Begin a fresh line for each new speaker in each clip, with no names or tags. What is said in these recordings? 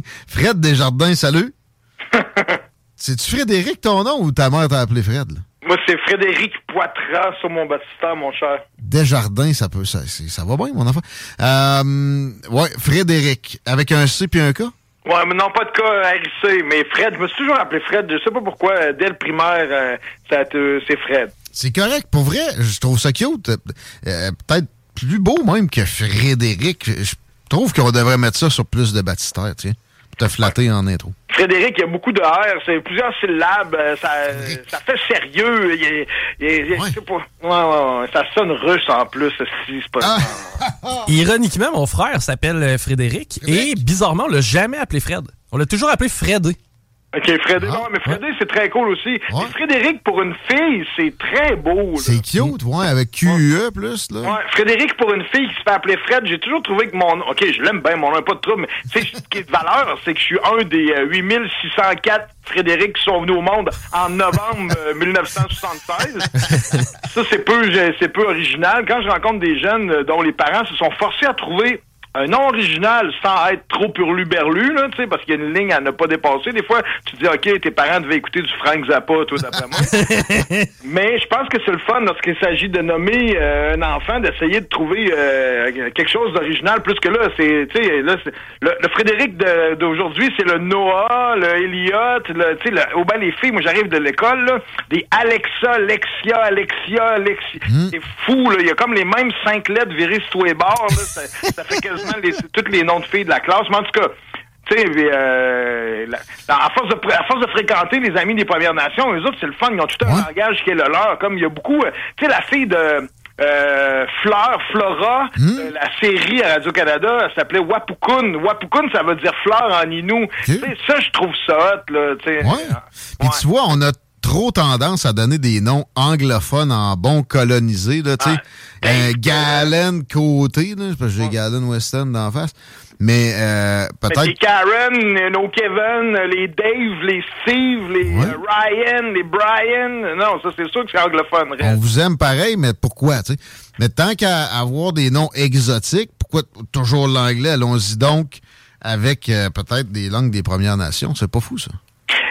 Fred Desjardins, salut. C'est-tu Frédéric ton nom ou ta mère t'a appelé Fred? là?
Moi, c'est Frédéric Poitras sur mon baptistère, mon cher.
Desjardins, ça peut, ça, ça va bien, mon enfant. Euh, ouais, Frédéric, avec un C puis un K?
Ouais, mais non, pas de cas RIC, mais Fred, je me suis toujours appelé Fred. Je sais pas pourquoi, euh, dès le primaire, euh, ça te- c'est Fred.
C'est correct, pour vrai, je trouve ça cute. Peut-être plus beau même que Frédéric. Je trouve qu'on devrait mettre ça sur plus de baptistères, tiens. Te flatter en intro.
Frédéric, il y a beaucoup de R, c'est plusieurs syllabes, euh, ça, ça fait sérieux. Il, il est- je sais pas. Ouais, ouais, ouais, ça sonne russe en plus, si c'est pas.
Ah.
Ironiquement, mon frère s'appelle euh, Frédéric, et bizarrement, on l'a jamais appelé Fred. On l'a toujours appelé Fredé.
Ok, Frédéric,
Ah,
ouais, mais Frédéric, c'est très cool aussi. Mais Frédéric, pour une fille, c'est très beau.
C'est cute, ouais, avec QE plus, là.
Ouais, Frédéric, pour une fille qui se fait appeler Fred, j'ai toujours trouvé que mon. OK, je l'aime bien, mon nom, pas de trouble, mais ce qui est de valeur, c'est que je suis un des euh, 8604 Frédéric qui sont venus au monde en novembre euh, 1976. Ça, c'est peu, c'est peu original. Quand je rencontre des jeunes euh, dont les parents se sont forcés à trouver un nom original sans être trop purlu-berlu, là, tu sais, parce qu'il y a une ligne à ne pas dépasser. Des fois, tu dis, OK, tes parents devaient écouter du Frank Zappa, toi, d'après moi. Mais je pense que c'est le fun lorsqu'il s'agit de nommer euh, un enfant, d'essayer de trouver euh, quelque chose d'original. Plus que là, c'est, tu sais, là, le, le Frédéric d'aujourd'hui, c'est le Noah, le Elliot, le, tu sais, au bas les filles. Moi, j'arrive de l'école, là, des Alexa, Alexia, Alexia, Alexia. C'est fou, là. Il y a comme les mêmes cinq lettres virées sur tous les bords. Là. Ça, ça fait quasiment les, tous les noms de filles de la classe. Mais en tout cas. Tu sais, euh, à, force de, pr- à force de fréquenter les amis des Premières Nations, eux autres, c'est le fun, ils ont tout un langage qui est le leur. Comme il y a beaucoup, euh, tu sais, la fille de euh, Fleur, Flora, euh, la série à Radio-Canada, elle s'appelait Wapukun. Wapukun, ça veut dire fleur en inou. Ça, je trouve ça hot, là, tu sais.
Puis tu vois, on a trop tendance à donner des noms anglophones en bon colonisé, là, tu sais. Euh, Galen Côté, là, parce que j'ai Galen Weston d'en face. Mais euh, peut-être...
les Karen, nos Kevin, les Dave, les Steve, les euh, Ryan, les Brian. Non, ça, c'est sûr que c'est anglophone.
On vous aime pareil, mais pourquoi, tu sais? Mais tant qu'à avoir des noms exotiques, pourquoi toujours l'anglais? Allons-y donc avec euh, peut-être des langues des Premières Nations. C'est pas fou, ça.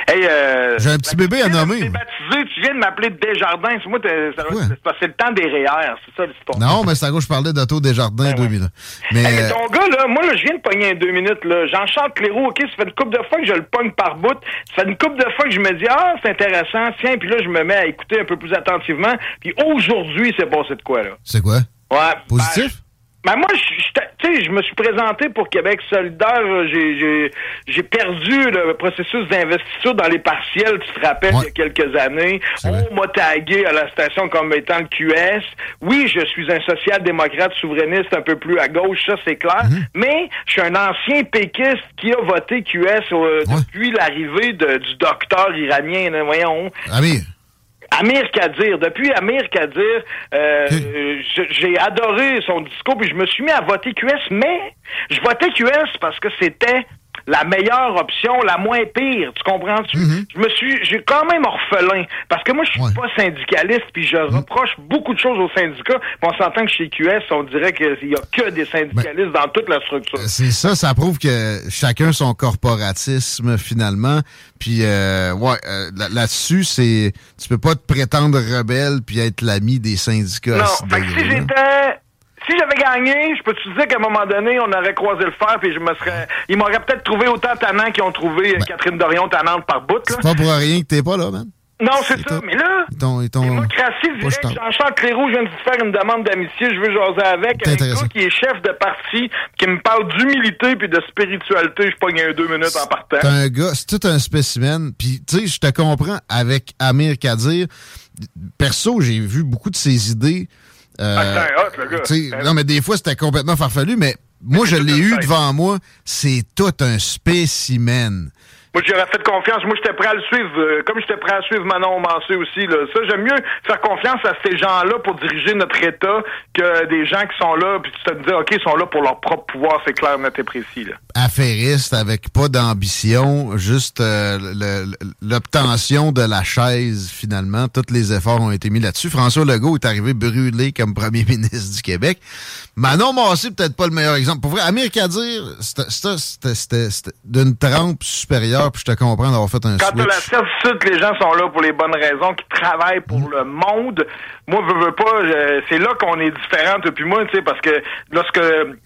Hey, euh,
J'ai un petit bébé à nommer.
baptisé, tu viens de m'appeler Desjardins. C'est moi, ça- c'est le temps des REER, c'est ça l'histoire.
Non, mais c'est à gauche, je parlais d'Auto Desjardins 2000. Mais,
Hey, mais
euh,
ton gars, là, moi, là, je viens de pogner deux minutes, là. Jean-Charles Cléroux, OK, ça fait une couple de fois que je le pogne par bout. Ça fait une couple de fois que je me dis, ah, c'est intéressant, tiens, puis là, je me mets à écouter un peu plus attentivement. Puis aujourd'hui, c'est passé de quoi, là?
c'est quoi?
Ouais.
Positif?
Ben moi, je, je- tu sais, je me suis présenté pour Québec solidaire. là. J'ai, perdu le processus d'investiture dans les partiels, tu te rappelles, il y a quelques années. On m'a tagué à la station comme étant le QS. Oui, je suis un social-démocrate souverainiste un peu plus à gauche, ça c'est clair. Mais je suis un ancien péquiste qui a voté QS euh, depuis l'arrivée de- du docteur iranien. voyons.
Amir
Kadir. Depuis Amir Kadir, euh, j'ai adoré son discours, puis je me suis mis à voter QS, mais je votais QS parce que c'était la meilleure option, la moins pire. Tu comprends? Tu- Je me suis, j'ai quand même orphelin. Parce que moi, je suis pas syndicaliste, puis je reproche beaucoup de choses aux syndicats. Puis on s'entend que chez QS, on dirait qu'il y a que des syndicalistes dans toute la structure.
C'est ça, ça prouve que chacun son corporatisme finalement. Puis euh, ouais, euh, là- là-dessus, c'est tu peux pas te prétendre rebelle puis être l'ami des syndicats.
Non, si j'étais si j'avais gagné, je peux te dire qu'à un moment donné, on aurait croisé le fer, puis je me serais. Ils m'auraient peut-être trouvé autant tannant qu'ils ont trouvé
Ben.
Catherine Dorion tannante par bout, là.
C'est pas pour rien que t'es pas là, man.
Non, c'est
C'est
ça. Mais là,
ils t'ont-
démocratie directe, Jean-Charles Cléroux, je viens de faire une demande d'amitié, je veux jaser avec.
C'est
Un gars qui est chef de parti, qui me parle d'humilité puis de spiritualité, je pogne un deux minutes en partant.
T'es un gars, c'est tout un spécimen. Puis, tu sais, je te comprends avec Amir Kadir. Perso, j'ai vu beaucoup de ses idées. Euh,
Ah, hot, le gars.
non, mais des fois, c'était complètement farfelu, mais moi, je l'ai eu devant moi. C'est tout un spécimen.
Moi, j'aurais fait confiance. Moi, j'étais prêt à le suivre, euh, comme j'étais prêt à suivre Manon Mancé aussi. Là. Ça, j'aime mieux faire confiance à ces gens-là pour diriger notre État que des gens qui sont là, puis tu te dis, OK, ils sont là pour leur propre pouvoir, c'est clair, net et précis.
Affairiste, avec pas d'ambition, juste euh, l'obtention de la chaise, finalement. Tous les efforts ont été mis là-dessus. François Legault est arrivé brûlé comme premier ministre du Québec. Manon Massé, peut-être pas le meilleur exemple. Pour vrai, Amir Kadir, c'était d'une trempe supérieure, puis je te comprends d'avoir fait un
Quand t'as la
switch.
certitude que les gens sont là pour les bonnes raisons, qui travaillent pour le monde, moi, veux, veux pas, je- c'est là qu'on est différents, toi puis moi, tu sais, parce que lorsque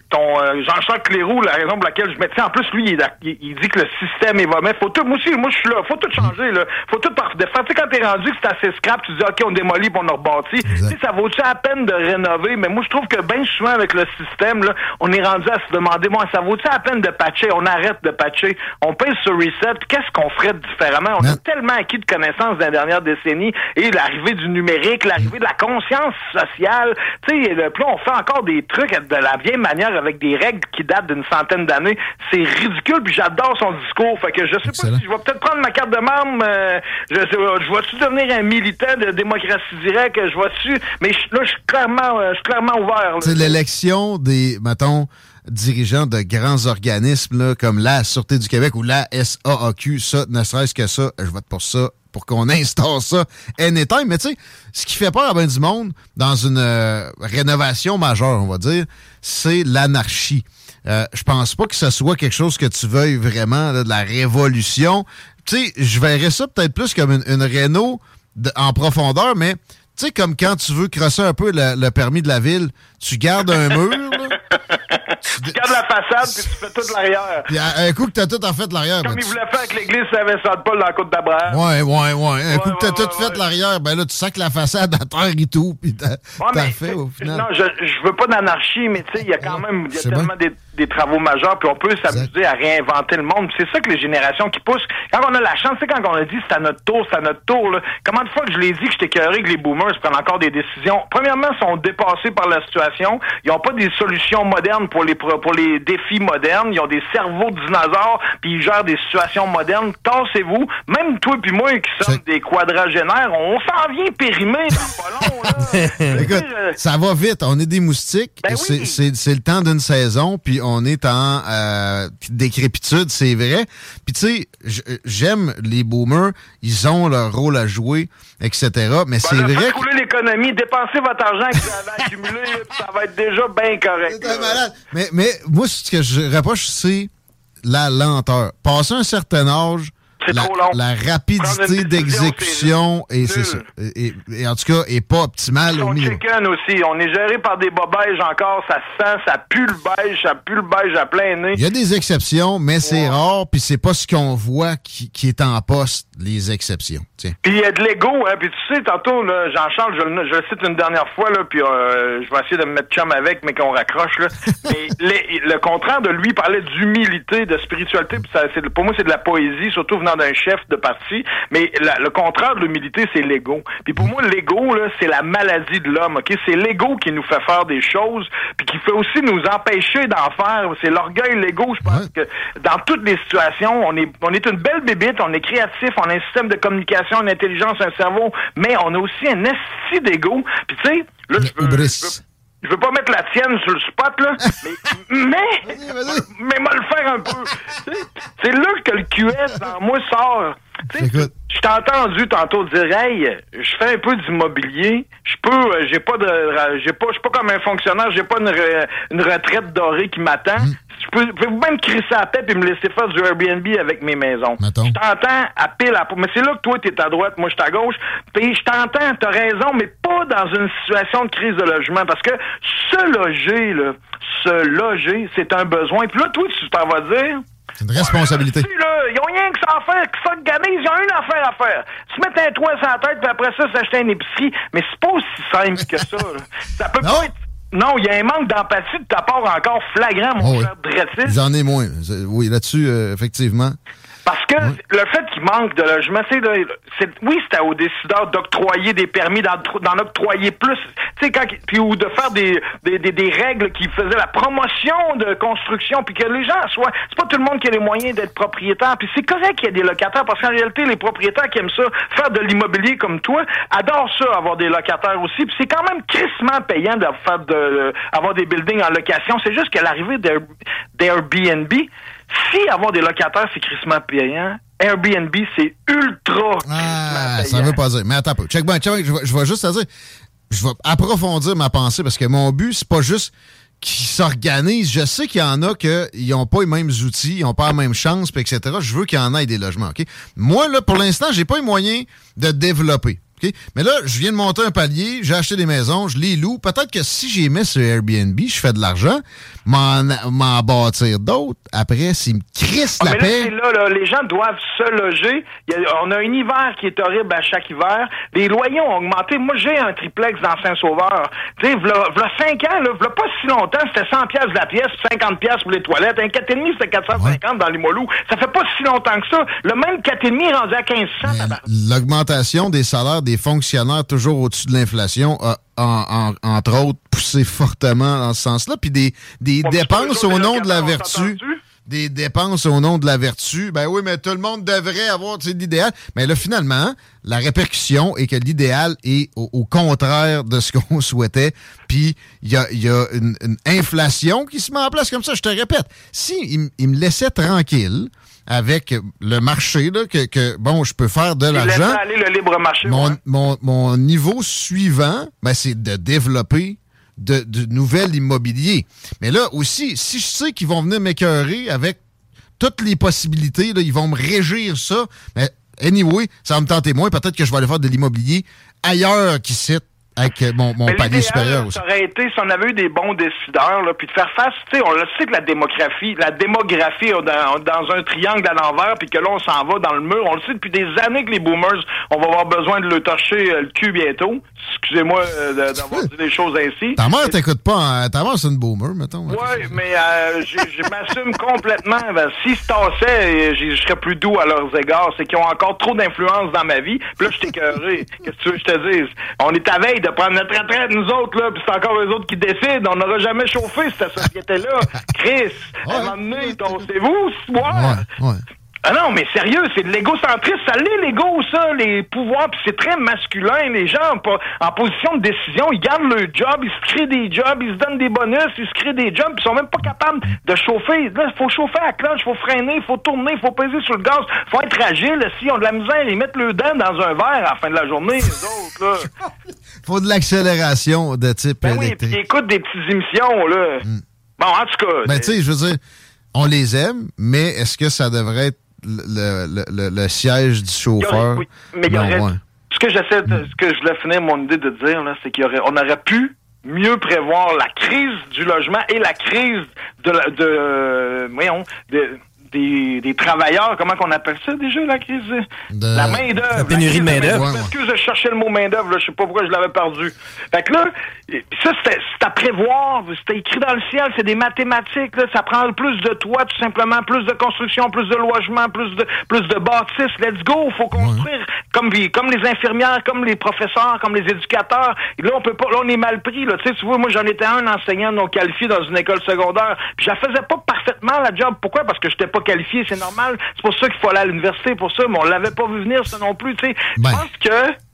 ton euh, Jean-Charles Cléroux, la raison pour laquelle je mets, tu sais, en plus, lui, il, il, il dit que le système est mauvais. Faut tout, moi aussi, moi, je suis là, faut tout changer, là. Faut tout par de faire. Tu sais, quand t'es rendu que c'est assez scrap, tu dis, OK, on démolit puis on en rebâtit. Tu sais, ça vaut-tu la peine de rénover? Mais moi, je trouve que bien souvent, avec le système, là, on est rendu à se demander, moi, ça vaut-tu la peine de patcher? On arrête de patcher. On pèse sur reset. Qu'est-ce qu'on ferait différemment? On a tellement acquis de connaissances dans les dernières décennies et l'arrivée du numérique, l'arrivée de la conscience sociale. Tu sais, là, on fait encore des trucs de la vieille manière avec des règles qui datent d'une centaine d'années. C'est ridicule, puis j'adore son discours. Fait que je sais
Excellent.
pas si je vais peut-être prendre ma carte de membre. euh, je je vais-tu devenir un militant de démocratie directe? Je vais-tu... Mais je- là, je suis clairement, euh, je suis clairement ouvert.
sais, l'élection des, mettons, dirigeants de grands organismes là, comme la Sûreté du Québec ou la SAAQ, ça, ne serait-ce que ça, je vote pour ça, pour qu'on instaure ça anytime. Mais tu sais, ce qui fait peur à bien du monde dans une euh, rénovation majeure, on va dire, c'est l'anarchie. Euh, je pense pas que ce soit quelque chose que tu veuilles vraiment, de la révolution. Tu sais, je verrais ça peut-être plus comme une, une réno en profondeur, mais tu sais, comme quand tu veux crosser un peu le, permis de la ville, tu gardes un mur,
Tu gardes la façade, puis tu fais toute l'arrière.
puis à- un coup que t'as tout en fait l'arrière, ben,
Comme il
tu-
voulait faire avec l'église Saint-Vincent-de-Paul dans la côte d'Abraham.
Ouais, ouais, ouais. Un coup que t'as
ouais,
tout fait l'arrière, ben là, tu sens que la façade à terre et tout, puis t'as fait au final.
Non, je, je veux pas d'anarchie, mais tu sais, il y a quand même, il y a
C'est
tellement des, des travaux majeurs, puis on peut s'amuser à réinventer le monde. C'est ça que les générations qui poussent. Quand on a la chance, tu sais, quand on a dit c'est à notre tour, c'est à notre tour, là, comment de fois que je l'ai dit que j'étais cœuré que les boomers prennent encore des décisions? Premièrement, ils sont dépassés par la situation. Ils n'ont pas des solutions modernes pour les pour les défis modernes. Ils ont des cerveaux de dinosaures, puis ils gèrent des situations modernes. Tassez-vous. Même toi puis moi qui sommes des quadragénaires, on s'en vient périmé dans pas long, là.
Écoute,
Euh,
ça va vite. On est des moustiques.
Ben
C'est-
oui.
c'est c'est le temps d'une saison, puis on est en euh, décrépitude, c'est vrai. Puis tu sais, j'aime les boomers. Ils ont leur rôle à jouer, etc. Mais c'est
Voilà,
vrai que...
l'économie, dépensez votre argent que vous avez accumulé, ça va être déjà bien correct.
C'est un
là.
malade. Mais, mais moi, ce que je reproche, c'est la lenteur. Passer un certain âge,
C'est
la,
trop long.
la rapidité d'exécution, et c'est ça. Et, en tout cas, est pas optimale au minimum.
chicken aussi, on est géré par des bobèges encore, ça sent, ça pue le beige, ça pue le beige à plein nez.
Il y a des exceptions, mais c'est
Ouais.
rare, puis c'est pas ce qu'on voit qui, qui est en poste, les exceptions.
Puis il y a de l'ego, hein. Puis tu sais, tantôt, Jean-Charles, je, le- je le cite une dernière fois, là, puis euh, je vais essayer de me mettre chum avec, mais qu'on raccroche, là. mais les- le contraire de lui parlait d'humilité, de spiritualité, puis ça, pour moi, c'est de la poésie, surtout venant d'un chef de parti. Mais la- le contraire de l'humilité, c'est l'ego. Puis pour moi, l'ego, là, c'est la maladie de l'homme, OK? C'est l'ego qui nous fait faire des choses, puis qui fait aussi nous empêcher d'en faire. C'est l'orgueil, l'ego, je pense
Ouais.
que dans toutes les situations, on est, on est une belle bébite, on est créatif, on a un système de communication, une intelligence, un cerveau, mais on a aussi un esti d'ego. Puis tu sais, là, je veux. Je veux- pas mettre la tienne sur le spot, là, mais, mais, mais le faire un peu. C'est là que le QS dans moi sort.
Écoute.
Je t'ai entendu tantôt dire, hey, je fais un peu d'immobilier, je peux, euh, j'ai pas de, j'ai pas, je suis pas comme un fonctionnaire, j'ai pas une, re- une retraite dorée qui m'attend.
Mm.
Je peux, pouvez-vous même crisser la tête et me laisser faire du Airbnb avec mes maisons?
Mettons.
Je t'entends à pile à Mais c'est là que toi, t'es à droite, moi, je suis à gauche. Puis je t'entends, t'as raison, mais pas dans une situation de crise de logement. Parce que se loger, là, se loger, c'est un besoin. Puis là, toi, tu t'en vas dire...
C'est une responsabilité.
Tu sais, là, Ils ont rien que ça à faire, que ça de gamer, ils ont une affaire à faire. Se mettre un toit sur la tête, puis après ça, s'acheter une épicerie. Mais c'est pas aussi simple que ça. là. Ça peut
Non?
pas être... Non, il y a un manque d'empathie de ta part encore flagrant, mon
Oh, oui.
cher Dretis.
J'en ai moins. Oui, là-dessus, euh, effectivement.
Parce que le fait qu'il manque de logement, c'est c'est oui, c'était aux décideurs d'octroyer des permis, d'en octroyer plus, tu sais quand puis ou de faire des, des, des, des règles qui faisaient la promotion de construction, puis que les gens soient, c'est pas tout le monde qui a les moyens d'être propriétaire, puis c'est correct qu'il y ait des locataires parce qu'en réalité les propriétaires qui aiment ça, faire de l'immobilier comme toi, adorent ça avoir des locataires aussi, puis c'est quand même crissement payant de faire de avoir des buildings en location, c'est juste qu'à l'arrivée d'Air- d'Airbnb, si avoir des locataires, c'est crissement payant, Airbnb, c'est ultra
Ah, ça veut pas dire. Mais attends un peu. Check bien, check. Je, vais- je vais juste te dire. Je vais approfondir ma pensée parce que mon but, c'est pas juste qu'ils s'organisent. Je sais qu'il y en a qui n'ont pas les mêmes outils, ils n'ont pas la même chance, etc. Je veux qu'il y en ait des logements. OK? Moi, là, pour l'instant, j'ai pas les moyens de développer. Mais là, je viens de monter un palier, j'ai acheté des maisons, je les loue. Peut-être que si j'ai mis sur Airbnb, je fais de l'argent, m'en m'en bâtir d'autres. Après, s'ils me crissent
Ah,
la
mais là,
paix.
là, là, les gens doivent se loger. A- on a un hiver qui est horrible à chaque hiver. Les loyers ont augmenté. Moi, j'ai un triplex dans Saint-Sauveur. Tu sais, v'là, v'là 5 ans, là, v'là pas si longtemps, c'était 100 pièces la pièce, 50 pièces pour les toilettes. Un 4,5, c'était 450 dans les Limoilou. Ça fait pas si longtemps que ça. Le même 4,5 est rendu à 1500.
Mais
tabarnak.
L'augmentation des salaires des fonctionnaires toujours au-dessus de l'inflation a, en- en- entre autres, poussé fortement dans ce sens-là. Puis des, des
Bon,
dépenses au nom de la vertu. Des dépenses au nom de la vertu. Ben oui, mais tout le monde devrait avoir l'idéal. Mais là, finalement, la répercussion est que l'idéal est au, au contraire de ce qu'on souhaitait. Puis il y a, il y a une, une inflation qui se met en place comme ça. Je te répète, si il, m- il me laissait tranquille avec le marché, là, que, que bon, je peux faire de l'argent.
aller le libre marché.
Mon,
ouais.
mon, mon niveau suivant, ben, c'est de développer de, de nouvel immobilier. Mais là aussi, si je sais qu'ils vont venir m'écœurer avec toutes les possibilités, là, ils vont me régir ça, mais anyway, ça va me tenter moins. Peut-être que je vais aller faire de l'immobilier ailleurs qu'ici, avec euh, mon,
l'idéal,
supérieur aussi.
Ça aurait été si on avait eu des bons décideurs, là, puis de faire face, tu sais, on le sait que la démographie, la démographie dans, dans un triangle à l'envers, puis que là, on s'en va dans le mur. On le sait depuis des années que les boomers, on va avoir besoin de le torcher euh, le cul bientôt. Excusez-moi euh, d'avoir dit des choses ainsi.
Ta mère t'écoute pas, hein? ta mère c'est une boomer, mettons.
Oui, mais euh, je, m'assume complètement. Ben, S'ils se tassaient, euh, je serais plus doux à leurs égards. C'est qu'ils ont encore trop d'influence dans ma vie. Puis là, je suis écœuré. Qu'est-ce que tu veux que je te dise? On est à veille de prendre notre retraite, nous autres, là, puis c'est encore eux autres qui décident. On n'aura jamais chauffé cette société-là. Chris, à un moment donné, ton- c'est vous, ce soir?
Ouais, ouais.
Ah non, mais sérieux, c'est de l'égocentrisme. Ça l'est, l'ego, ça, les pouvoirs, puis c'est très masculin. Les gens en, po- en position de décision, ils gardent leur job, ils se créent des jobs, ils se donnent des bonus, ils se créent des jobs, puis ils sont même pas capables de chauffer. Là, il faut chauffer à cloche, il faut freiner, il faut tourner, il faut peser sur le gaz, il faut être agile. S'ils ont de la misère, ils mettent le dent dans un verre à la fin de la journée, les autres, là.
Faut de l'accélération de type
Ben oui,
électrique.
puis ils écoutent des petites émissions, là. Bon, en tout cas...
Ben, tu sais, je veux dire, on les aime, mais est-ce que ça devrait être le, le- le- le siège du chauffeur?
oui, mais il y aurait-. Ce que j'essaie de, ce que je voulais finir mon idée de dire, là, c'est qu'il y aurait, on aurait pu mieux prévoir la crise du logement et la crise de, la- de, euh, voyons, de- des, des travailleurs, comment qu'on appelle ça déjà, la crise?
De-
La main-d'œuvre.
La pénurie de main-d'œuvre.
Ouais.
Excuse, je cherchais le mot main-d'œuvre, je sais pas pourquoi je l'avais perdu. Fait que là, ça, c'était c'est à prévoir, c'était écrit dans le ciel, c'est des mathématiques, là, ça prend plus de toits, tout simplement, plus de construction, plus de logements, plus de plus de bâtisses. Let's go, faut construire comme, comme les infirmières, comme les professeurs, comme les éducateurs. Et là, on peut pas, là, on est mal pris, là. Tu sais, tu vois, moi, j'en étais un enseignant non qualifié dans une école secondaire, puis je la faisais pas parfaitement, la job. Pourquoi? Parce que j'étais pas qualifié, c'est normal. C'est pour ça qu'il faut aller à l'université, pour ça, mais on l'avait pas vu venir, ça non plus, tu sais.
Ben.
Je pense que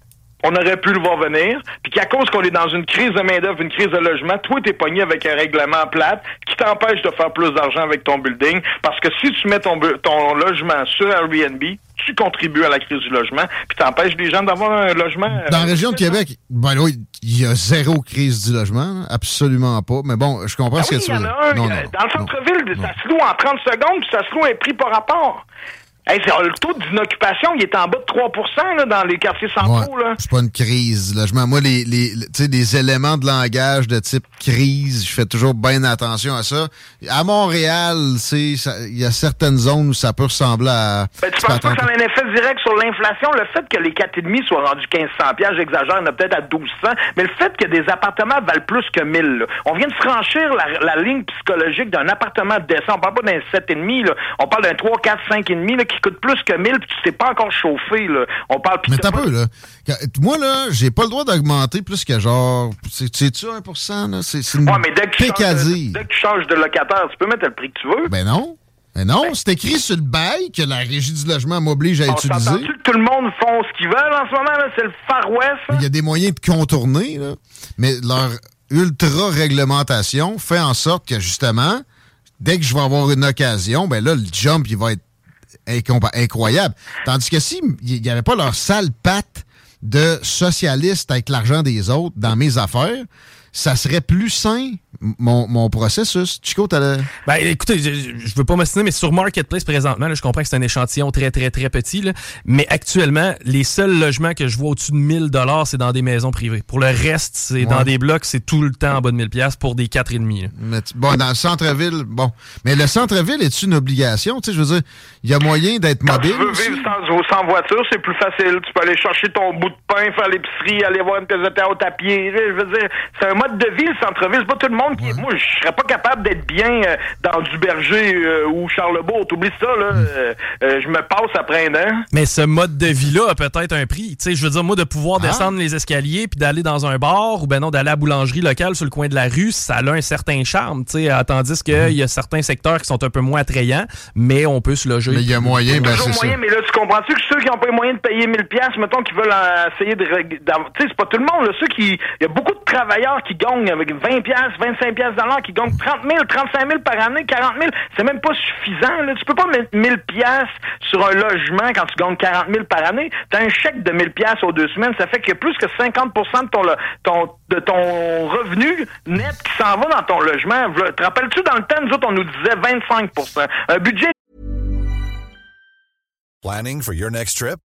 on aurait pu le voir venir, puis qu'à cause qu'on est dans une crise de main-d'œuvre, une crise de logement, toi, t'es pogné avec un règlement plate qui t'empêche de faire plus d'argent avec ton building, parce que si tu mets ton, ton logement sur Airbnb, tu contribues à la crise du logement, puis t'empêches les gens d'avoir un logement.
Dans la région de Québec, ben oui, il y a zéro crise du logement, absolument pas. Mais bon, je comprends
ah
ce que tu veux
dire. Dans le centre-ville, ça se loue en 30 secondes, puis ça se loue un prix par rapport. Hey, le taux d'inoccupation, il est en bas de 3 là, dans les quartiers centraux.
Ouais, c'est pas une crise. Logement. Moi, les, les, les éléments de langage de type crise, je fais toujours bien attention à ça. À Montréal, il y a certaines zones où ça peut ressembler à...
Ben, tu penses pas que ça a un effet direct sur l'inflation? Le fait que les 4,5 soient rendus 1500 j'exagère, en a peut-être à 1200, mais le fait que des appartements valent plus que 1000, on vient de franchir la, ligne psychologique d'un appartement décent. On parle pas d'un 7,5, là. on parle d'un 3, 4, 5,5 là, qui coûte plus que 1000 puis tu t'es pas encore chauffé, là. On parle
Mais t'as peu, là. Moi, là, j'ai pas le droit d'augmenter plus que genre. C'est-tu 1 là? C'est une
ouais, mais dès que, tu changes de, dès que tu changes de locataire, tu peux mettre le prix que tu veux.
Ben non. Mais non, ben. c'est écrit sur le bail que la régie du logement m'oblige à on utiliser.
Que tout le monde font ce qu'ils veulent en ce moment, là? C'est le Far West.
Il y a des moyens de contourner, là. Mais leur ultra-réglementation fait en sorte que, justement, dès que je vais avoir une occasion, ben là, le jump, il va être incroyable. Tandis que si il n'y avait pas leur sale patte de socialiste avec l'argent des autres dans mes affaires, ça serait plus sain mon, mon processus. Chico, t'as
Ben, écoutez, je, je veux pas m'assiner, mais sur Marketplace présentement, là, je comprends que c'est un échantillon très, très, très petit, là, mais actuellement, les seuls logements que je vois au-dessus de 1000 dollars, c'est dans des maisons privées. Pour le reste, c'est dans des blocs, c'est tout le temps en bas de 1000 pièces pour des 4,5.
Mais bon, dans le centre-ville, bon. Mais le centre-ville est une obligation? Tu sais, je veux dire, il y a moyen d'être mobile.
Tu veux vivre sans, sans, voiture, c'est plus facile. Tu peux aller chercher ton bout de pain, faire l'épicerie, aller voir une pièce de théâtre à pied. Je veux dire, c'est un mode de vie, le centre-ville. C'est pas tout le monde qui Moi, je serais pas capable d'être bien euh, dans du berger euh, ou Charlebourg. T'oublies ça, là. Hmm. Euh, je me passe après un an.
Mais ce mode de vie-là a peut-être un prix. Tu sais, je veux dire, moi, de pouvoir ah. descendre les escaliers puis d'aller dans un bar ou ben non, d'aller à la boulangerie locale sur le coin de la rue, ça a un certain charme, tu sais. Tandis qu'il il y a certains secteurs qui sont un peu moins attrayants, mais on peut se loger.
Mais il y a moyen, ben c'est
moyen, mais là, tu comprends-tu que ceux qui n'ont pas les moyens de payer 1000 pièces mettons, qui veulent essayer de... Tu sais, c'est pas tout le monde, là. Ceux qui... Il y a beaucoup de travailleurs qui gagnent avec 20 pièces 25 pièces qui gagnent 30 000, 35 000 par année, 40 000, c'est même pas suffisant. Là. Tu peux pas mettre 1000 pièces sur un logement quand tu gagnes 40 000 par année. Tu as un chèque de 1000 pièces aux deux semaines, ça fait a plus que 50 de ton, ton, de ton revenu net qui s'en va dans ton logement. Te rappelles-tu, dans le temps, nous autres, on nous disait 25 Un budget...
Planning for your next trip?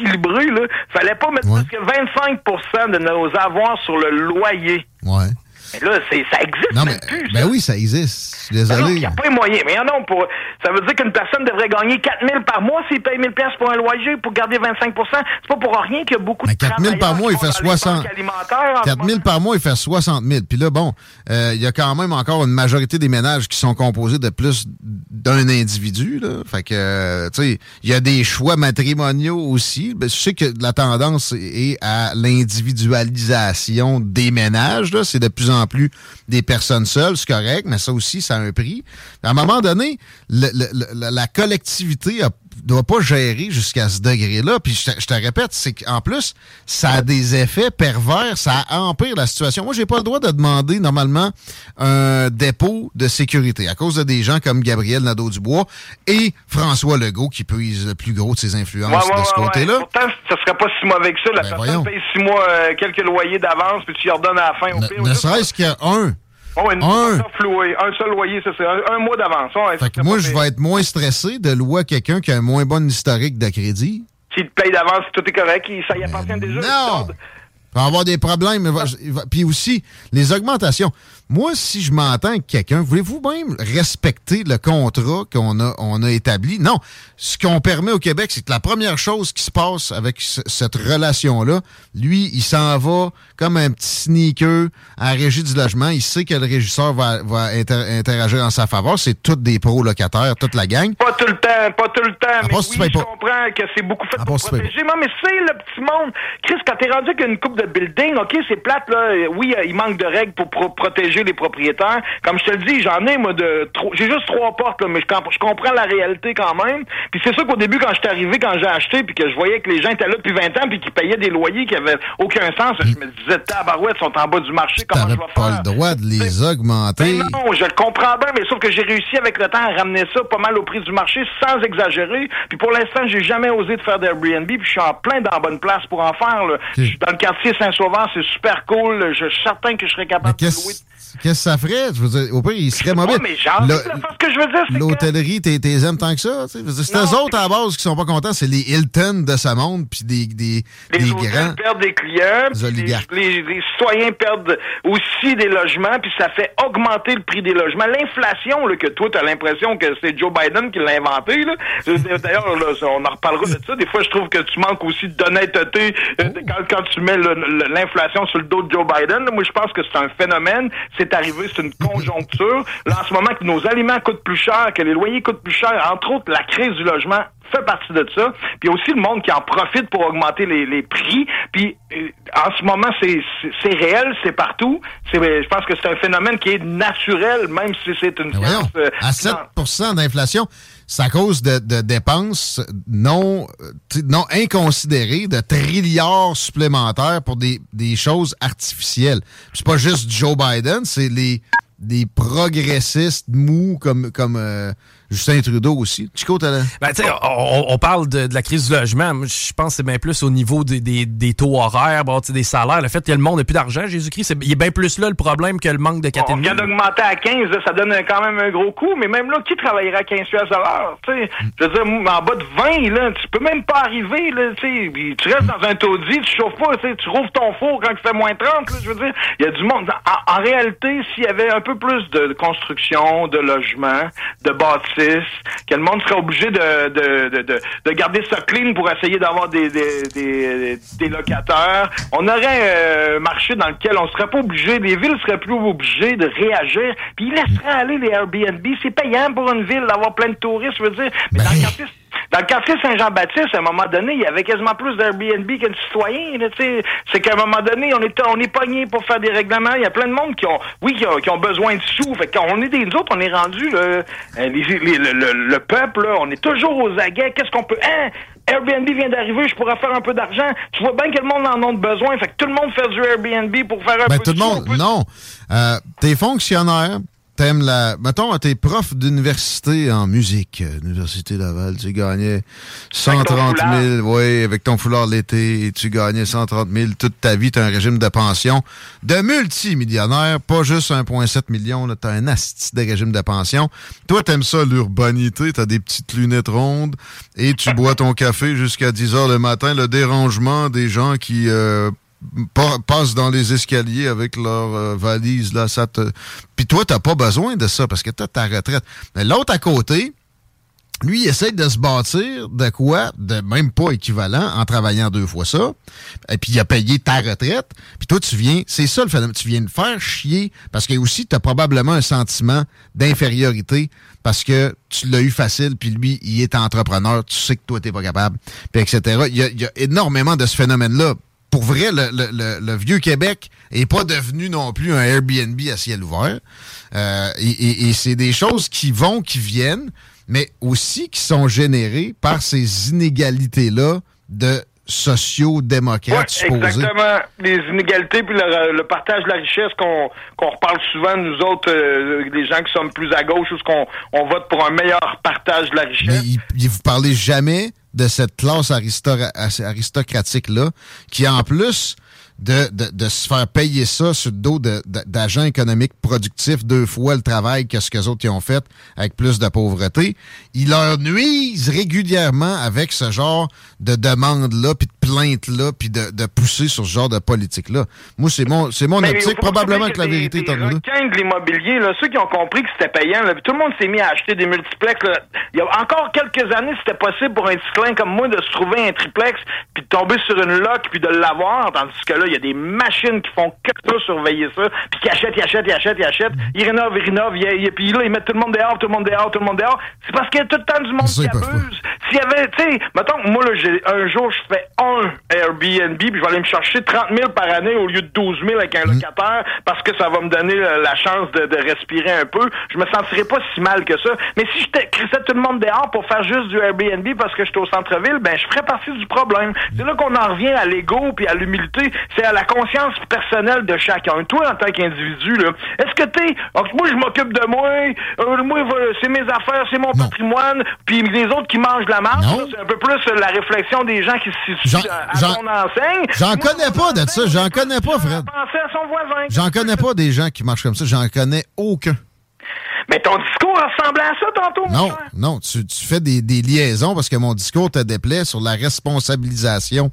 Équilibré, là. Fallait pas mettre ouais. plus que 25% de nos avoirs sur le loyer.
Ouais.
Mais là, ça existe non, mais, plus.
Ben oui, ça existe. Je suis désolé.
Il n'y a pas les moyens. Mais non, pour, ça veut dire qu'une personne devrait gagner 4 000 par mois s'il paye 1 000 pour un loyer pour garder 25 C'est pas pour rien qu'il y a beaucoup
mais de 4 000 par mois, il fait 60 4 000 par mois, il fait 60 000 Puis là, bon, euh, il y a quand même encore une majorité des ménages qui sont composés de plus d'un individu. Là. Fait que, tu sais, il y a des choix matrimoniaux aussi. Ben, je sais que la tendance est à l'individualisation des ménages. C'est de plus en plus des personnes seules, c'est correct, mais ça aussi, ça a un prix. À un moment donné, la collectivité doit pas gérer jusqu'à ce degré-là. Puis je te, je te répète, c'est qu'en plus, ça a des effets pervers, ça empire la situation. Moi, j'ai pas le droit de demander normalement un dépôt de sécurité à cause de des gens comme Gabriel Nadeau-Dubois et François Legault qui prise le plus gros de ses influences
Ouais, ouais,
de ce
ouais,
côté-là.
Pourtant, ça serait pas si mauvais que ça. La
Ben,
personne
voyons.
paye six mois, euh, quelques loyers d'avance, puis tu y redonnes à la fin. Au
Ne,
pire,
ne serait-ce qu'il a un.
Une
un.
seul loyer, un seul loyer, ça c'est un, un mois d'avance.
Moi, je vais être moins stressé de louer à quelqu'un qui a un moins bon historique de crédit.
S'il te paye d'avance, tout est correct, il- ça y appartient déjà.
Non! Il va avoir des problèmes. il va- il va- Puis aussi, les augmentations. Moi, si je m'entends avec quelqu'un, voulez-vous même respecter le contrat qu'on a, on a établi? Non. Ce qu'on permet au Québec, c'est que la première chose qui se passe avec ce- cette relation-là, lui, il s'en va comme un petit sneaker à la régie du logement. Il sait que le régisseur va, va inter- interagir en sa faveur. C'est tous des pros locataires, toute la gang.
Pas tout le temps, pas tout le temps. mais
tu
oui,
payes
je
pas.
comprends que c'est beaucoup fait pour
tu
protéger. Non, mais c'est le petit monde. Chris, quand t'es rendu avec une coupe de building, OK, c'est plate, là. Oui, euh, il manque de règles pour pro- protéger les propriétaires. Comme je te le dis, j'en ai, moi, de trop. J'ai juste trois portes, là, mais je, comp- je comprends la réalité quand même. Puis c'est sûr qu'au début, quand je suis arrivé, quand j'ai acheté, puis que je voyais que les gens étaient là depuis 20 ans, puis qu'ils payaient des loyers qui avaient aucun sens, je me disais, tabarouette, ils sont en bas du marché, comment je vais
pas
faire?
le droit de les augmenter.
Ben non, je le comprends bien, mais sauf que j'ai réussi avec le temps à ramener ça pas mal au prix du marché sans exagérer. Puis pour l'instant, j'ai jamais osé de faire d'Airbnb, puis je suis en plein dans la bonne place pour en faire. Là. Je suis dans le quartier Saint-Sauveur, c'est super cool. Je suis certain que je serais
Mais
capable de louer.
Qu'est-ce que ça ferait? Je veux dire, au pire, il serait mobile.
Ouais, mais genre,
Le-
ce que je veux dire.
L'hôtellerie, t'es aimes tant que ça? C'est eux autres à la base qui sont pas contents, c'est les Hilton de ce monde, puis des, des,
Les
des grands.
perdent des clients, les, les- les citoyens perdent aussi des logements, puis ça fait augmenter le prix des logements. L'inflation, là, que toi, t'as l'impression que c'est Joe Biden qui l'a inventé, là. D'ailleurs, on en reparlera de ça. Des fois, je trouve que tu manques aussi d'honnêteté euh,
Oh.
quand, quand tu mets l'inflation sur le dos de Joe Biden. Moi, je pense que c'est un phénomène. C'est arrivé, c'est une conjoncture. Là, en ce moment, que nos aliments coûtent plus cher, que les loyers coûtent plus cher, entre autres, la crise du logement fait partie de ça. Puis aussi le monde qui en profite pour augmenter les, les prix. Puis euh, en ce moment, c'est réel, c'est partout. C'est Je pense que c'est un phénomène qui est naturel, même si c'est une
Mais voyons,
science. euh,
à 7% d'inflation, c'est à cause de, de dépenses non, non inconsidérées, de trilliards supplémentaires pour des, des choses artificielles. C'est pas juste Joe Biden, c'est les des progressistes mous comme, comme euh, Justin Trudeau aussi. Chico, t'as
Ben, tu sais, on, on parle de, de la crise du logement. Moi, Je pense que c'est bien plus au niveau des, des- des taux horaires, bon, tu sais, des salaires. Le fait que le monde n'a plus d'argent, Jésus-Christ, c'est- il est bien plus là le problème que le manque de
On
catégorie.
vient d'augmenter à 15, là, ça donne quand même un gros coup, mais même là, qui travaillerait à 15 piastres à l'heure? tu sais? Je veux dire, en bas de 20, là, tu peux même pas arriver, là, tu sais, puis tu restes dans un taudis, tu chauffes pas, tu rouvres ton four quand il fait moins 30, là, je veux dire, il y a du monde. En, en réalité, s'il y avait un peu plus de construction, de logement, de bâtisses, que le monde serait obligé de, de, de, de, de garder ça clean pour essayer d'avoir des, des, des, des locataires, on aurait euh, un marché dans lequel on serait pas obligé, les villes seraient plus obligées de réagir, puis ils laisseraient aller les Airbnb. C'est payant pour une ville d'avoir plein de touristes, je veux dire. Mais dans le quartier dans le quartier Saint-Jean-Baptiste, à un moment donné, il y avait quasiment plus d'Airbnb que de citoyens. C'est qu'à un moment donné, on est on est pogné pour faire des règlements. Il y a plein de monde qui ont, oui, qui ont, qui ont besoin de sous. Fait que quand on est des nous autres, on est rendu euh, le, le- le peuple, là, on est toujours aux aguets. Qu'est-ce qu'on peut Hein? Airbnb vient d'arriver, je pourrais faire un peu d'argent. Tu vois bien que le monde en a besoin. Fait que tout le monde fait du Airbnb pour faire un
Ben,
peu
tout
de
le monde, non. Euh, t'es fonctionnaire, t'aimes la... Mettons, t'es prof d'université en musique, euh, Université Laval, tu gagnais 130
foulard.
000, oui, avec ton foulard l'été, tu gagnais 130 000 toute ta vie, t'as un régime de pension de multimillionnaire, pas juste 1,7 million, là, t'as un asti de régime de pension. Toi, t'aimes ça, l'urbanité, t'as des petites lunettes rondes, et tu bois ton café jusqu'à 10 heures le matin, le dérangement des gens qui... euh, pa- passent dans les escaliers avec leur euh, valise, là, ça te... Puis toi, t'as pas besoin de ça parce que t'as ta retraite. Mais l'autre à côté, lui, il essaie de se bâtir de quoi? De même pas équivalent en travaillant deux fois ça. Et puis, il a payé ta retraite. Puis toi, tu viens... C'est ça le phénomène. Tu viens de faire chier parce que aussi, t'as probablement un sentiment d'infériorité parce que tu l'as eu facile, puis lui, il est entrepreneur, tu sais que toi, t'es pas capable, puis etc. Il il y a énormément de ce phénomène-là. Pour vrai, le, le- le- le vieux Québec est pas devenu non plus un Airbnb à ciel ouvert. Euh, et et- et c'est des choses qui vont, qui viennent, mais aussi qui sont générés par ces inégalités-là de sociaux-démocrates
ouais, Exactement. Les inégalités puis le, partage de la richesse qu'on qu'on reparle souvent, nous autres, euh, les gens qui sommes plus à gauche, ou qu'on on vote pour un meilleur partage de la richesse.
Mais vous parlez jamais de cette classe aristocratique-là, qui en plus de, de, de, se faire payer ça sur le dos d'agents économiques productifs deux fois le travail que ce que autres ont fait avec plus de pauvreté. Ils leur nuisent régulièrement avec ce genre de demandes-là, puis de plaintes-là, puis de, de pousser sur ce genre de politique-là. Moi, c'est mon, c'est mon optique. Probablement que, la vérité est en
là. de l'immobilier, là, ceux qui ont compris que c'était payant, là, tout le monde s'est mis à acheter des multiplex. Là. Il y a encore quelques années, c'était possible pour un cyclin comme moi de se trouver un triplex, puis de tomber sur une loc, puis de l'avoir, tandis que là, il y a des machines qui font que ça, surveiller ça, puis qui achètent, ils achètent, ils achètent, ils achètent, ils rénovent, ils rénovent, ils, puis là, ils mettent tout le monde dehors, tout le monde dehors, tout le monde dehors. C'est parce qu'il y a tout le temps du monde qui abuse. S'il y avait, tu sais, mettons, moi, là, j'ai, un jour, je fais un Airbnb, puis je vais aller me chercher 30 000 par année au lieu de 12 000 avec un mm. locataire, parce que ça va me donner la chance de, respirer un peu. Je me sentirais pas si mal que ça. Mais si je crissais tout le monde dehors pour faire juste du Airbnb parce que j'étais au centre-ville, ben, je ferais partie du problème. C'est là qu'on en revient à l'ego puis à l'humilité. C'est à la conscience personnelle de chacun. Toi, en tant qu'individu, là, est-ce que t'es, moi, je m'occupe de moi, euh, moi, c'est mes affaires, c'est mon patrimoine, puis les autres qui mangent de la marde, c'est un peu plus la réflexion des gens qui se situent à ton enseigne.
J'en connais pas de ça, j'en connais pas, Fred. J'en connais pas des gens qui marchent comme ça, j'en connais aucun.
Mais ton discours ressemblait à ça tantôt,
Non, non, tu, fais des, liaisons parce que mon discours te déplaît sur la responsabilisation.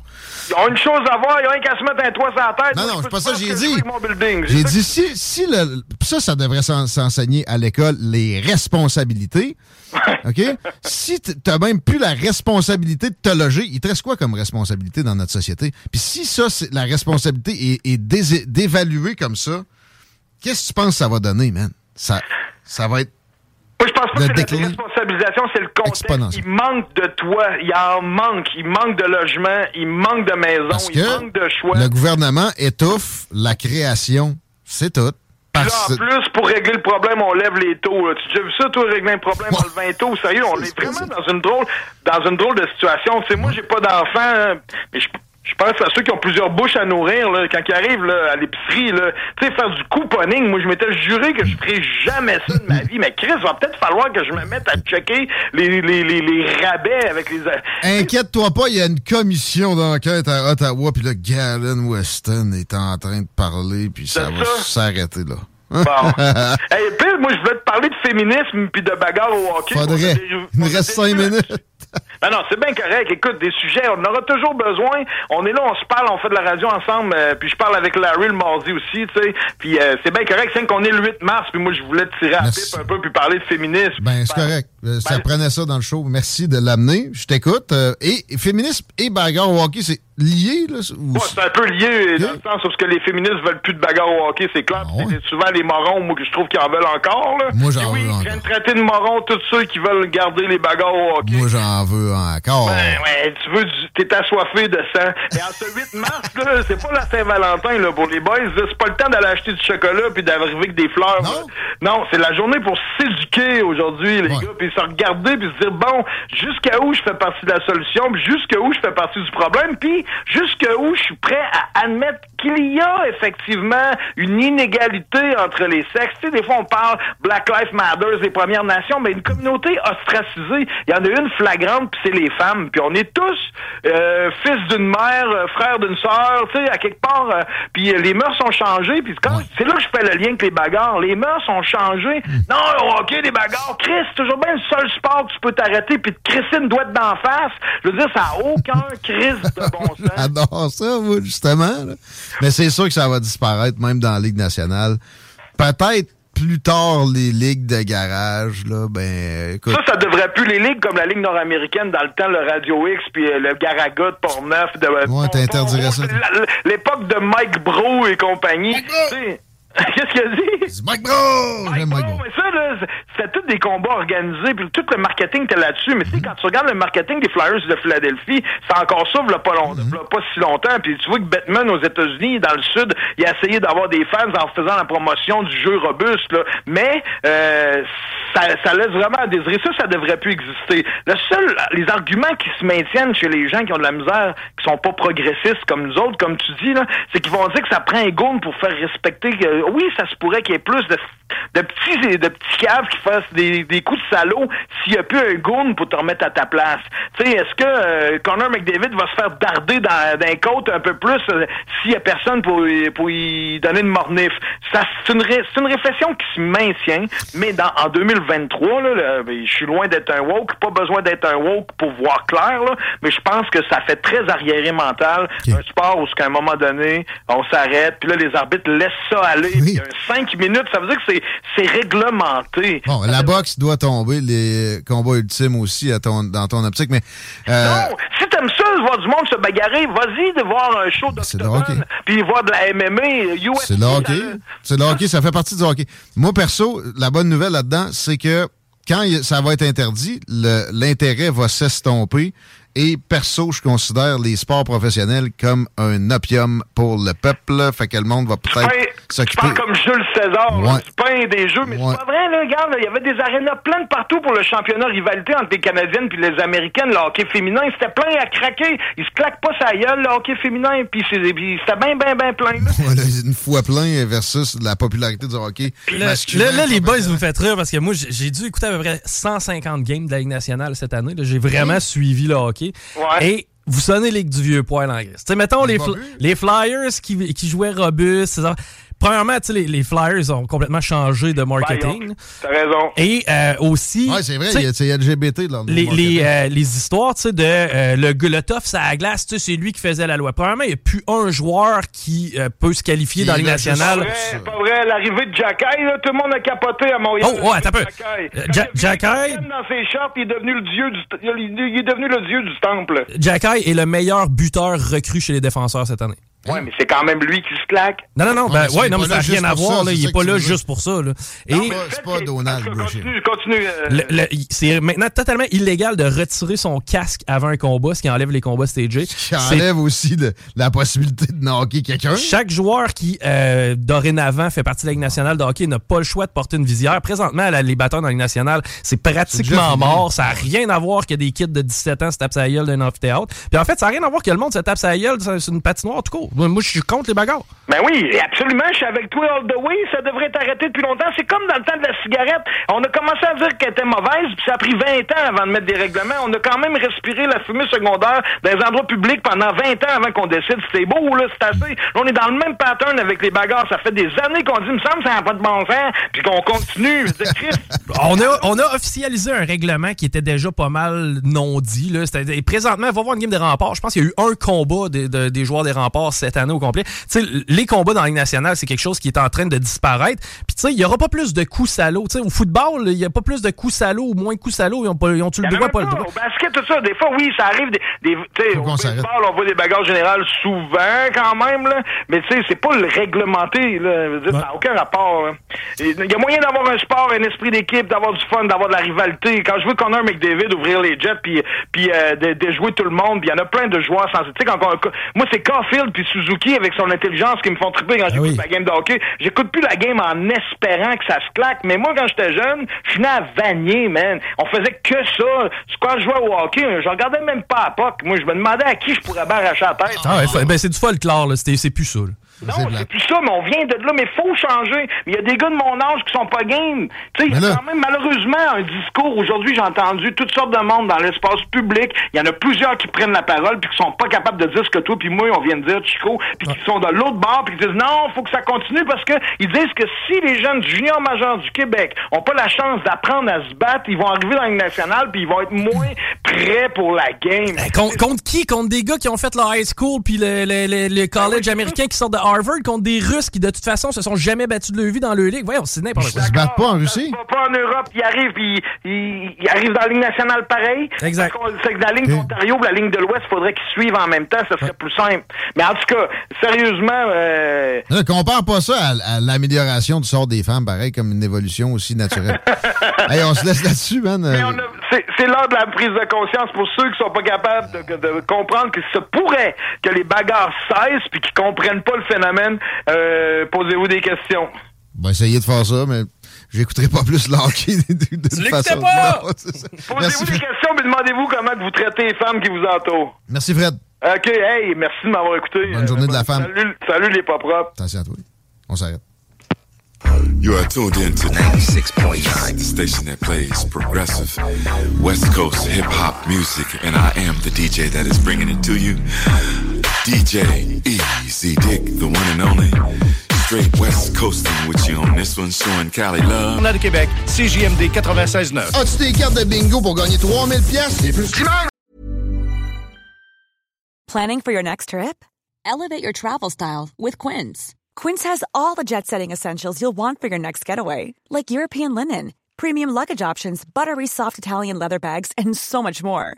Ils ont une chose à voir, ils ont un qu'à se mettre un toit sur la tête.
Non, non, c'est pas ça que j'ai dit. J'ai dit, si, si le, ça, ça devrait s'enseigner à l'école, les responsabilités. OK? si t'as même plus la responsabilité de te loger, il te reste quoi comme responsabilité dans notre société? Puis si ça, la responsabilité est, est dévaluée comme ça, qu'est-ce que tu penses que ça va donner, man? Ça, ça va être
moi, je pense pas que c'est la responsabilisation, c'est le contexte. Il manque de toit, il en manque, il manque de logement, il manque de maisons, il manque de choix.
Le gouvernement étouffe la création, c'est tout.
Là, en plus, pour régler le problème, on lève les taux. Tu as vu ça, toi, régler un problème en levant les taux? Sérieux, on est, vraiment dans une drôle, dans une drôle de situation. Tu sais, moi, j'ai pas d'enfant, hein, mais je je pense à ceux qui ont plusieurs bouches à nourrir, là, quand ils arrivent là, à l'épicerie, là, tu sais, faire du couponing. Moi, je m'étais juré que je ferais jamais ça de ma vie. Mais Chris, va peut-être falloir que je me mette à checker les, les, les, les rabais avec les...
Inquiète-toi pas, il y a une commission d'enquête à Ottawa, puis le Galen Weston est en train de parler, puis ça va s'arrêter là.
Bon. hey, puis, moi, je voulais te parler de féminisme puis de bagarre au hockey.
Faudrait. Il me reste cinq minutes.
Ben non, c'est bien correct. Écoute, des sujets, on en aura toujours besoin. On est là, on se parle, on fait de la radio ensemble. Euh, puis je parle avec Larry le mardi aussi, tu sais. Puis euh, c'est bien correct. C'est qu'on est le 8 mars. Puis moi, je voulais tirer à pipe un peu puis parler de féminisme.
Ben, c'est correct. Euh, ça ben, prenait ça dans le show. Merci de l'amener. Je t'écoute. et féminisme et bagarre au hockey, c'est lié, là?
Ouais, c'est un peu lié, dans le sens où que les féministes veulent plus de bagarre au hockey, c'est clair. Ah c'est souvent les morons, moi, que je trouve qu'ils en veulent encore, là.
Moi, j'en veux
encore. Ils traiter de morons tous ceux qui veulent garder les bagarres au hockey.
Moi, j'en veux encore.
Ben, ouais, tu veux du... T'es assoiffé de sang. Et en ce 8 mars, là, c'est pas la Saint-Valentin, là, pour les boys, C'est pas le temps d'aller acheter du chocolat puis d'arriver avec des fleurs. Non? Non, c'est la journée pour s'éduquer aujourd'hui, les gars, puis se regarder puis se dire, bon, jusqu'à où je fais partie de la solution, jusqu'à où je fais partie du problème, puis jusqu'où je suis prêt à admettre qu'il y a effectivement une inégalité entre les sexes. Tu sais, des fois, on parle Black Lives Matter des Premières Nations, mais une communauté ostracisée, il y en a une flagrante, puis c'est les femmes. Puis on est tous euh, fils d'une mère, euh, frère d'une sœur, tu sais, à quelque part. Euh, puis les mœurs sont changées. Puis c'est là que je fais le lien avec les bagarres. Les mœurs ont changé. Hmm. Non, OK, les bagarres. Chris, c'est toujours bien le seul sport que tu peux t'arrêter puis te crisser une doigt d'en face. Je veux dire, ça n'a aucun crise de bon sens.
J'adore ça, moi, justement. Mais c'est sûr que ça va disparaître, même dans la Ligue nationale. Peut-être plus tard les ligues de garage, là, ben, écoute.
Ça, ça devrait plus les ligues comme la Ligue nord-américaine dans le temps, le Radio X, puis euh, le Garaga de Portneuf. De,
ouais, t'interdirais ça.
L'époque de Mike Bro et compagnie. Qu'est-ce qu'il a dit?
Mike Bro!
Mike Bro, mais ça, là, c'était tous des combats organisés, puis tout le marketing était là-dessus. Mais tu sais, quand tu regardes le marketing des Flyers de Philadelphie, c'est encore ça, v'là pas, long, v'là pas si longtemps. Puis tu vois que Batman aux États-Unis, dans le Sud, il a essayé d'avoir des fans en faisant la promotion du jeu robuste, là. Mais euh, ça, ça laisse vraiment à désirer. Ça, ça devrait plus exister. Le seul, les arguments qui se maintiennent chez les gens qui ont de la misère, qui sont pas progressistes comme nous autres, comme tu dis, là, c'est qu'ils vont dire que ça prend un goon pour faire respecter. que- oui, ça se pourrait qu'il y ait plus de, de petits de petits caves qui fassent des, des coups de salaud s'il y a plus un goon pour te remettre à ta place. Tu sais, est-ce que euh, Connor McDavid va se faire darder dans, les côtes un peu plus euh, s'il y a personne pour, y- pour y donner une mornif? Ça, c'est une, ré- c'est une réflexion qui se maintient, mais dans, en 2023, là, là, ben, je suis loin d'être un woke, pas besoin d'être un woke pour voir clair, là, mais je pense que ça fait très arriéré mental, un sport où, à un moment donné, on s'arrête, puis là, les arbitres laissent ça aller, puis il y a un cinq minutes, ça veut dire que c'est, réglementé.
Bon, la boxe doit tomber, les combats ultimes aussi à ton, dans ton optique, mais... euh,
Non, si t'aimes ça, voir du monde se bagarrer, vas-y de voir un show d'octogone, puis voir de la MMA, UFC.
C'est le hockey. C'est le hockey, ça fait partie du hockey. Moi, perso, la bonne nouvelle là-dedans, c'est que quand ça va être interdit, l'intérêt va s'estomper. Et perso, je considère les sports professionnels comme un opium pour le peuple. Fait que le monde va
Tu
peut-être
tu
s'occuper.
parles comme Jules César, là,
Ouais.
du pain des jeux, mais
Ouais.
c'est pas vrai, là, regarde, là, il y avait des arénas pleines partout pour le championnat rivalité entre les Canadiennes puis les Américaines, le hockey féminin, c'était plein à craquer. Ils se claquent pas sa gueule, le hockey féminin, puis c'est- puis c'était bien, bien, bien plein.
Voilà, une fois plein versus la popularité du hockey
Là,
masculin.
là, là, les boys, vous me faites rire parce que moi, j'ai dû écouter à peu près 150 games de la Ligue nationale cette année. là. J'ai vraiment suivi le hockey.
Ouais.
Et vous sonnez les du vieux poil en gris. Tu sais, mettons les,
pas
fl-
vu.
les Flyers qui, qui jouaient robuste. Premièrement, tu sais, les, les Flyers ont complètement changé de marketing.
T'as raison.
Et euh, aussi.
Ouais, c'est vrai,
tu sais,
il y a- c'est LGBT dans le
les,
marketing.
les, euh, les histoires tu sais, de euh, le, le tough à la glace, tu sais, c'est lui qui faisait la loi. Premièrement, il n'y a plus un joueur qui euh, peut se qualifier dans la Ligue
va juste-
nationale.
Vrai, C'est pas vrai, l'arrivée de Jacky, là, tout le monde a capoté à Montréal.
Oh, ouais, un peu.
Jacky.
Euh,
il dans ses shorts, est devenu le dieu du, il est devenu le dieu du temple.
Jacky est le meilleur buteur recru chez les défenseurs cette année.
Ouais, mais c'est quand même lui qui se claque.
Non, non, non,
Ouais,
ben, ouais, non, mais ça n'a rien à voir, là. Il
ça
est pas là juste pour ça, là. Et
c'est pas Donald.
Continue, continue. euh,
c'est maintenant totalement illégal de retirer son casque avant un combat, ce qui enlève les combats stagés.
Qui
C'est-
enlève aussi de- la possibilité de knocker quelqu'un.
Chaque joueur qui, euh, dorénavant, fait partie de la Ligue nationale de hockey n'a pas le choix de porter une visière. Présentement, la- les batteurs dans la Ligue nationale, c'est pratiquement mort. Ça n'a rien à voir que des kids de 17 ans se tapent sa gueule d'un amphithéâtre. Puis en fait, ça n'a rien à voir que le monde se tape sa gueule sur une patinoire, tout court. Moi, moi, je suis contre les bagarres.
Ben oui, absolument, je suis avec toi all the way. Ça devrait être arrêté depuis longtemps. C'est comme dans le temps de la cigarette. On a commencé à dire qu'elle était mauvaise, puis ça a pris 20 ans avant de mettre des règlements. On a quand même respiré la fumée secondaire dans les endroits publics pendant 20 ans avant qu'on décide si c'est beau ou là, c'est assez. Là, on est dans le même pattern avec les bagarres. Ça fait des années qu'on dit, il me semble, ça n'a pas de bon sens, puis qu'on continue.
On a, on a officialisé un règlement qui était déjà pas mal non dit. Là. Et présentement, va voir une game des remparts. Je pense qu'il y a eu un combat des- de- des joueurs des remparts cette année au complet. Tu sais, les combats dans la Ligue nationale, c'est quelque chose qui est en train de disparaître. Puis tu sais, il y aura pas plus de coups salauds. Tu sais, au football, il y a pas plus de coups salauds ou moins de coups salauds. Ils ont, pas, ils ont-tu le droit,
a
pas le droit?
Au basket, tout ça, des fois, oui, ça arrive. Des, des, tu sais,
Faut
au
qu'on
baseball, on voit des bagarres générales souvent, quand même, là. Mais tu sais, c'est pas le réglementé, là. Veux Ça n'a aucun rapport, Il y a moyen d'avoir un sport, un esprit d'équipe, d'avoir du fun, d'avoir de la rivalité. Quand je vois Connor McDavid ouvrir les jets, puis puis euh, de, de jouer tout le monde, il y en a plein de joueurs sans... Tu sais, quand on- moi, c'est Caulfield puis Suzuki avec son intelligence qui me font triper quand j'écoute
oui.
la game de hockey. J'écoute plus la game en espérant que ça se claque. Mais moi, quand j'étais jeune, je né à Vanier, man. On faisait que ça. Quand je jouais au hockey, je regardais même pas à POC. Moi, je me demandais à qui je pourrais bien arracher la tête.
Ah ouais, ben, c'est du folklore, là. C'est plus ça. là.
Non,
C'est
plus ça, mais on vient de là, mais faut changer. Mais il y a des gars de mon âge qui sont pas game. Tu sais, il y a quand même malheureusement un discours. Aujourd'hui, j'ai entendu toutes sortes de monde dans l'espace public. Il y en a plusieurs qui prennent la parole puis qui sont pas capables de dire ce que toi puis moi on vient de dire, Chico, puis qui sont de l'autre bord puis qui disent non, faut que ça continue parce que ils disent que si les jeunes du junior majeur du Québec ont pas la chance d'apprendre à se battre, ils vont arriver dans la Ligue nationale puis ils vont être moins prêts pour la game.
Ben, contre, contre qui? Contre des gars qui ont fait leur high school puis le, le- le- le college américain qui sort de Harvard contre des Russes qui, de toute façon, se sont jamais battus de leur vie dans leur ligue. Voyons, c'est n'importe quoi.
Ils se battent pas en Russie?
Ils pas en Europe, ils arrivent, puis ils, ils arrivent dans la ligne nationale pareil.
Exact.
C'est que dans la ligne d'Ontario, la ligne de l'Ouest, il faudrait qu'ils suivent en même temps, ça serait plus simple. Mais en tout cas, sérieusement, euh,
Ne compare pas ça à, à l'amélioration du sort des femmes, pareil, comme une évolution aussi naturelle. hey, on se laisse là-dessus, man.
mais on a- c'est l'heure de la prise de conscience pour ceux qui sont pas capables de, de comprendre que ça pourrait que les bagarres cessent puis qui comprennent pas le phénomène. Euh, Posez-vous des questions.
On va essayer de faire ça, mais j'écouterai pas plus l'hockey de, de, de toute façon.
pas!
Posez-vous des
Fred.
questions, mais demandez-vous comment vous traitez les femmes qui vous entourent.
Merci, Fred.
OK, hey, merci de m'avoir écouté. Euh,
Bonne journée de la femme.
Salut, salut les pas propres.
Attention à toi. On s'arrête.
You are tuned in to 96.9, the station that plays progressive West Coast hip hop music, and I am the DJ that is bringing it to you. DJ Easy Dick, the one and only. Straight West Coasting with you on this one, showing Cali love.
Journal de Québec, CJMD 96.9.
As-tu des cartes de bingo pour gagner 3000 pièces et plus?
Planning for your next trip? Elevate your travel style with Quince. Quince has all the jet setting essentials you'll want for your next getaway, like European linen, premium luggage options, buttery soft Italian leather bags, and so much more.